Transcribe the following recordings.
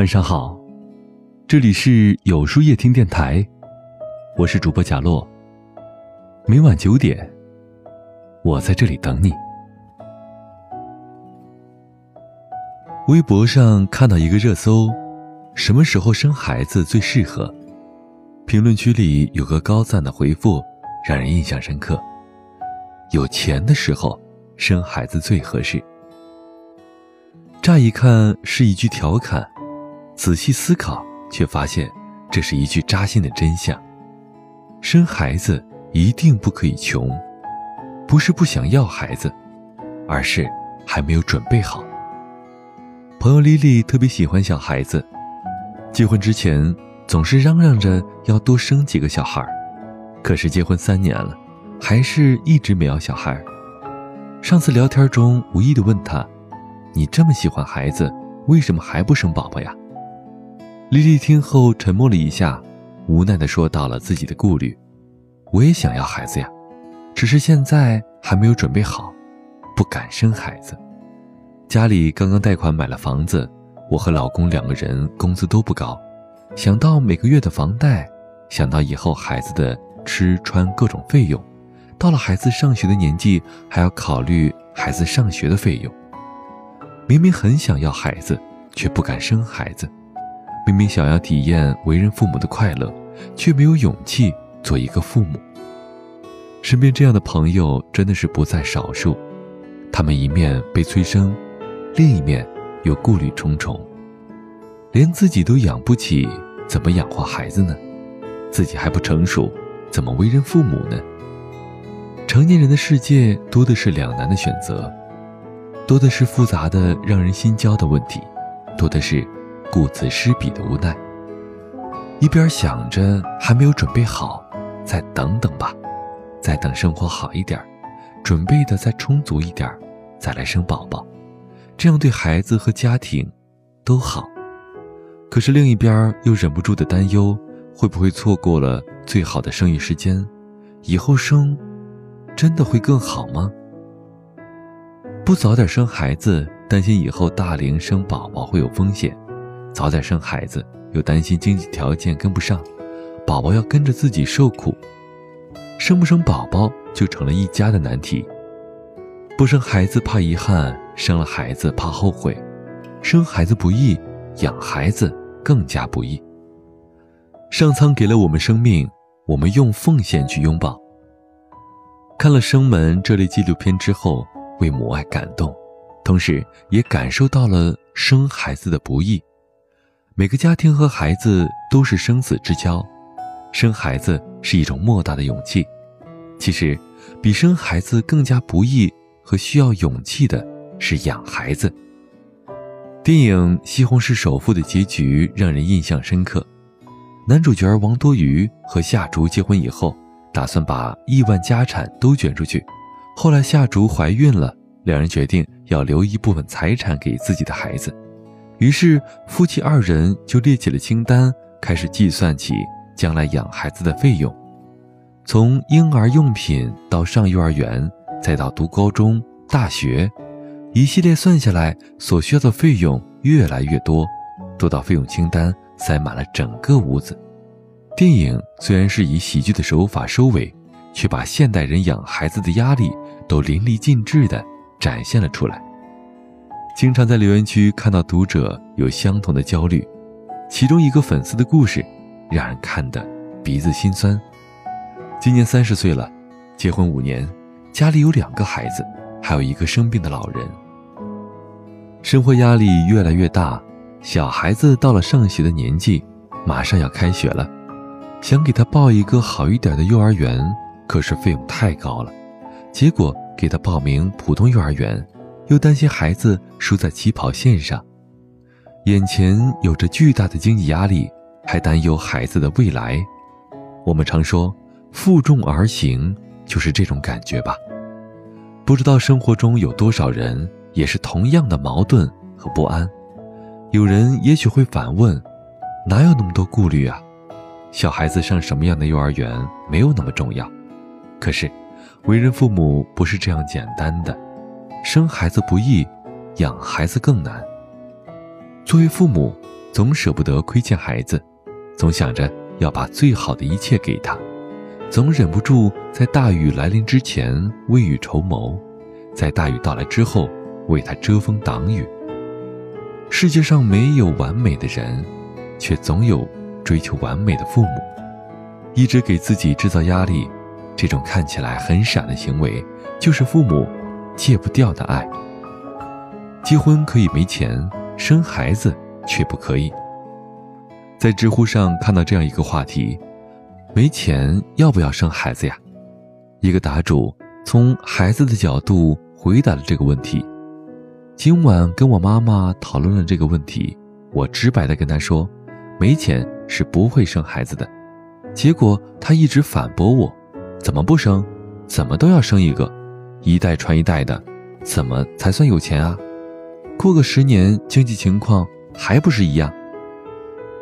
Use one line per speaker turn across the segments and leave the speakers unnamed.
晚上好，这里是有书夜听电台，我是主播贾洛。每晚九点，我在这里等你。微博上看到一个热搜：什么时候生孩子最适合？评论区里有个高赞的回复，让人印象深刻。有钱的时候生孩子最合适。乍一看是一句调侃。仔细思考，却发现这是一句扎心的真相：生孩子一定不可以穷，不是不想要孩子，而是还没有准备好。朋友丽丽特别喜欢小孩子，结婚之前总是嚷嚷着要多生几个小孩，可是结婚三年了，还是一直没要小孩。上次聊天中无意的问她：“你这么喜欢孩子，为什么还不生宝宝呀？”丽丽听后沉默了一下，无奈地说：“到了自己的顾虑，我也想要孩子呀，只是现在还没有准备好，不敢生孩子。家里刚刚贷款买了房子，我和老公两个人工资都不高，想到每个月的房贷，想到以后孩子的吃穿各种费用，到了孩子上学的年纪，还要考虑孩子上学的费用。明明很想要孩子，却不敢生孩子。”明明想要体验为人父母的快乐，却没有勇气做一个父母。身边这样的朋友真的是不在少数。他们一面被催生，另一面又顾虑重重。连自己都养不起，怎么养活孩子呢？自己还不成熟，怎么为人父母呢？成年人的世界多的是两难的选择，多的是复杂的让人心焦的问题，多的是。顾此失彼的无奈，一边想着还没有准备好，再等等吧，再等生活好一点，准备的再充足一点，再来生宝宝，这样对孩子和家庭都好。可是另一边又忍不住的担忧，会不会错过了最好的生育时间？以后生真的会更好吗？不早点生孩子，担心以后大龄生宝宝会有风险。早点生孩子，又担心经济条件跟不上，宝宝要跟着自己受苦，生不生宝宝就成了一家的难题。不生孩子怕遗憾，生了孩子怕后悔，生孩子不易，养孩子更加不易。上苍给了我们生命，我们用奉献去拥抱。看了《生门》这类纪录片之后，为母爱感动，同时也感受到了生孩子的不易。每个家庭和孩子都是生死之交，生孩子是一种莫大的勇气。其实，比生孩子更加不易和需要勇气的是养孩子。电影《西红柿首富》的结局让人印象深刻，男主角王多鱼和夏竹结婚以后，打算把亿万家产都捐出去。后来夏竹怀孕了，两人决定要留一部分财产给自己的孩子。于是，夫妻二人就列起了清单，开始计算起将来养孩子的费用，从婴儿用品到上幼儿园，再到读高中、大学，一系列算下来，所需要的费用越来越多，多到费用清单塞满了整个屋子。电影虽然是以喜剧的手法收尾，却把现代人养孩子的压力都淋漓尽致地展现了出来。经常在留言区看到读者有相同的焦虑，其中一个粉丝的故事让人看得鼻子心酸。今年三十岁了，结婚五年，家里有两个孩子，还有一个生病的老人。生活压力越来越大，小孩子到了上学的年纪，马上要开学了，想给他报一个好一点的幼儿园，可是费用太高了，结果给他报名普通幼儿园。又担心孩子输在起跑线上，眼前有着巨大的经济压力，还担忧孩子的未来。我们常说“负重而行”，就是这种感觉吧。不知道生活中有多少人也是同样的矛盾和不安。有人也许会反问：“哪有那么多顾虑啊？小孩子上什么样的幼儿园没有那么重要？”可是，为人父母不是这样简单的。生孩子不易，养孩子更难。作为父母，总舍不得亏欠孩子，总想着要把最好的一切给他，总忍不住在大雨来临之前未雨绸缪，在大雨到来之后为他遮风挡雨。世界上没有完美的人，却总有追求完美的父母，一直给自己制造压力。这种看起来很傻的行为，就是父母。戒不掉的爱。结婚可以没钱，生孩子却不可以。在知乎上看到这样一个话题：没钱要不要生孩子呀？一个答主从孩子的角度回答了这个问题。今晚跟我妈妈讨论了这个问题，我直白的跟她说：没钱是不会生孩子的。结果她一直反驳我：怎么不生？怎么都要生一个。一代传一代的，怎么才算有钱啊？过个十年，经济情况还不是一样？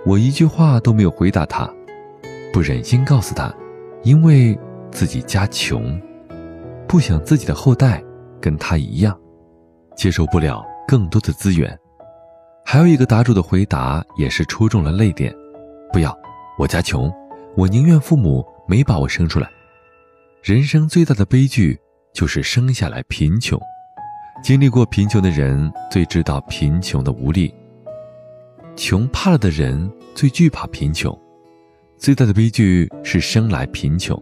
我一句话都没有回答他，不忍心告诉他，因为自己家穷，不想自己的后代跟他一样，接受不了更多的资源。还有一个答主的回答也是戳中了泪点：不要，我家穷，我宁愿父母没把我生出来。人生最大的悲剧。就是生下来贫穷，经历过贫穷的人最知道贫穷的无力。穷怕了的人最惧怕贫穷，最大的悲剧是生来贫穷。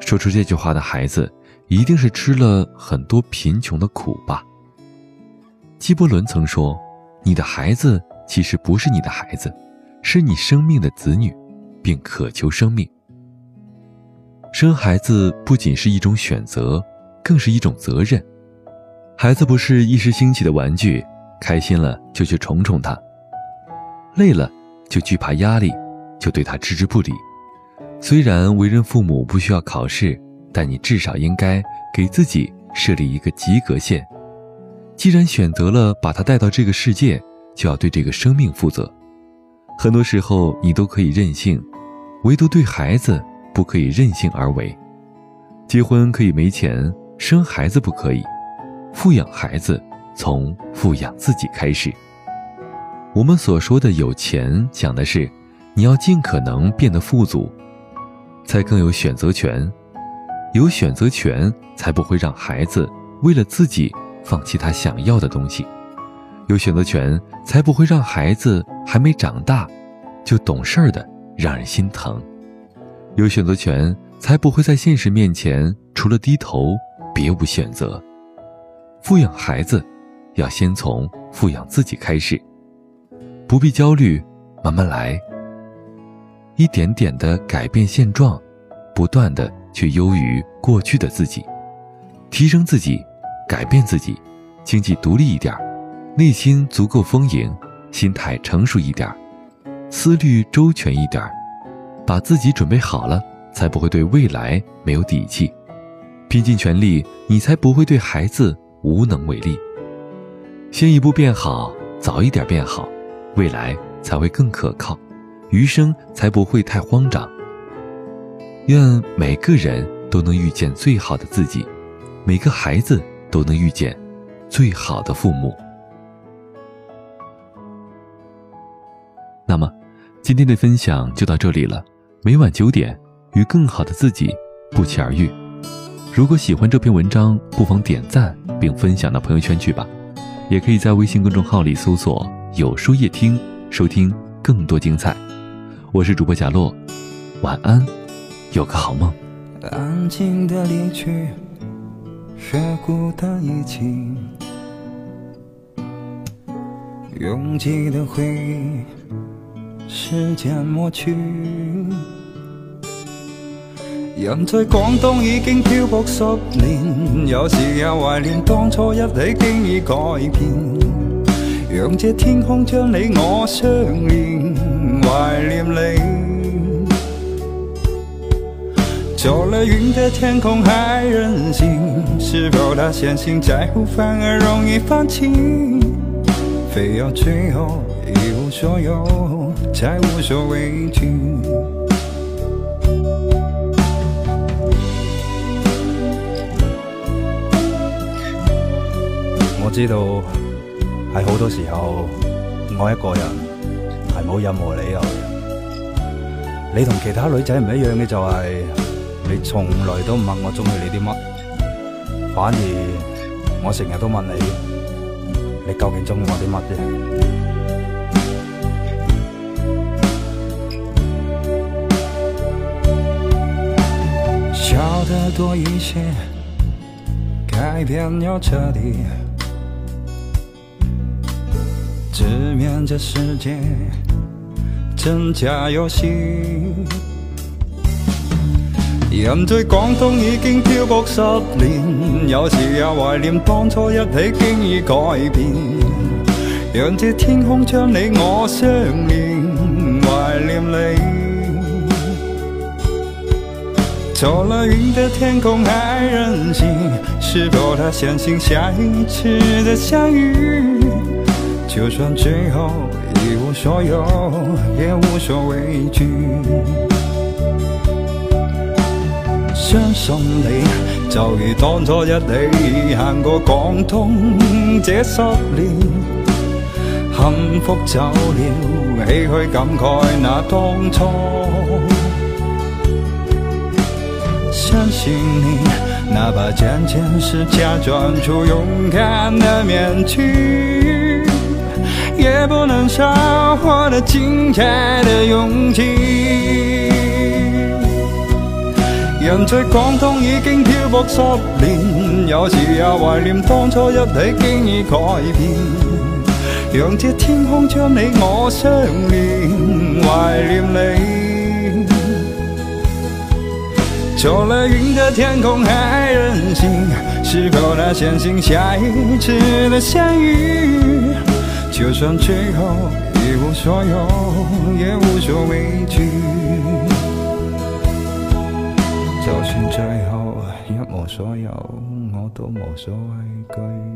说出这句话的孩子，一定是吃了很多贫穷的苦吧？纪伯伦曾说：“你的孩子其实不是你的孩子，是你生命的子女，并渴求生命。”生孩子不仅是一种选择，更是一种责任。孩子不是一时兴起的玩具，开心了就去宠宠他，累了就惧怕压力，就对他置之不理。虽然为人父母不需要考试，但你至少应该给自己设立一个及格线。既然选择了把他带到这个世界，就要对这个生命负责。很多时候你都可以任性，唯独对孩子。不可以任性而为，结婚可以没钱，生孩子不可以。富养孩子，从富养自己开始。我们所说的有钱，讲的是你要尽可能变得富足，才更有选择权。有选择权，才不会让孩子为了自己放弃他想要的东西。有选择权，才不会让孩子还没长大就懂事儿的让人心疼。有选择权，才不会在现实面前除了低头别无选择。富养孩子，要先从富养自己开始。不必焦虑，慢慢来。一点点的改变现状，不断的去优于过去的自己，提升自己，改变自己，经济独立一点，内心足够丰盈，心态成熟一点，思虑周全一点。把自己准备好了，才不会对未来没有底气；拼尽全力，你才不会对孩子无能为力。先一步变好，早一点变好，未来才会更可靠，余生才不会太慌张。愿每个人都能遇见最好的自己，每个孩子都能遇见最好的父母。那么，今天的分享就到这里了。每晚九点，与更好的自己不期而遇。如果喜欢这篇文章，不妨点赞并分享到朋友圈去吧。也可以在微信公众号里搜索“有书夜听”，收听更多精彩。我是主播贾洛，晚安，有个好梦。时间抹去，人在广东已经漂泊十年，有时也怀念当初一起，经已改变。让这天空将你我相连，怀念你。走了云的天空还任性，是否太相信在乎反而容易放弃，非要最后一无所有。我知道，系好多时候我一个人系
冇任何理由。你同其他女仔唔一样嘅就系，你从来都唔问我中意你啲乜，反而我成日都问你，你究竟中意我啲乜啫？多一些改变又彻底，直面这世界真假游戏。人在广东已经漂泊十年，有时也怀念当初一起经已改变。让这天空将你我相连，怀念你。走了云的天空还任性，是否的相信下一次的相遇，就算最后一无所有，也无所畏惧。信你，就如当初一起行过广东这十年，幸福走了，唏嘘感慨那当初。相信你，哪怕仅仅是假装出勇敢的面具，也不能少获得精彩的勇气。人在广东已经漂泊十年，有时也怀念当初一起经已改变，让这天空将你我相连，怀念你。走了云的天空还任性，是否它相信下一次的相遇？就算最后一无所有，也无所畏惧。就算最后一无所有，我都无所畏惧。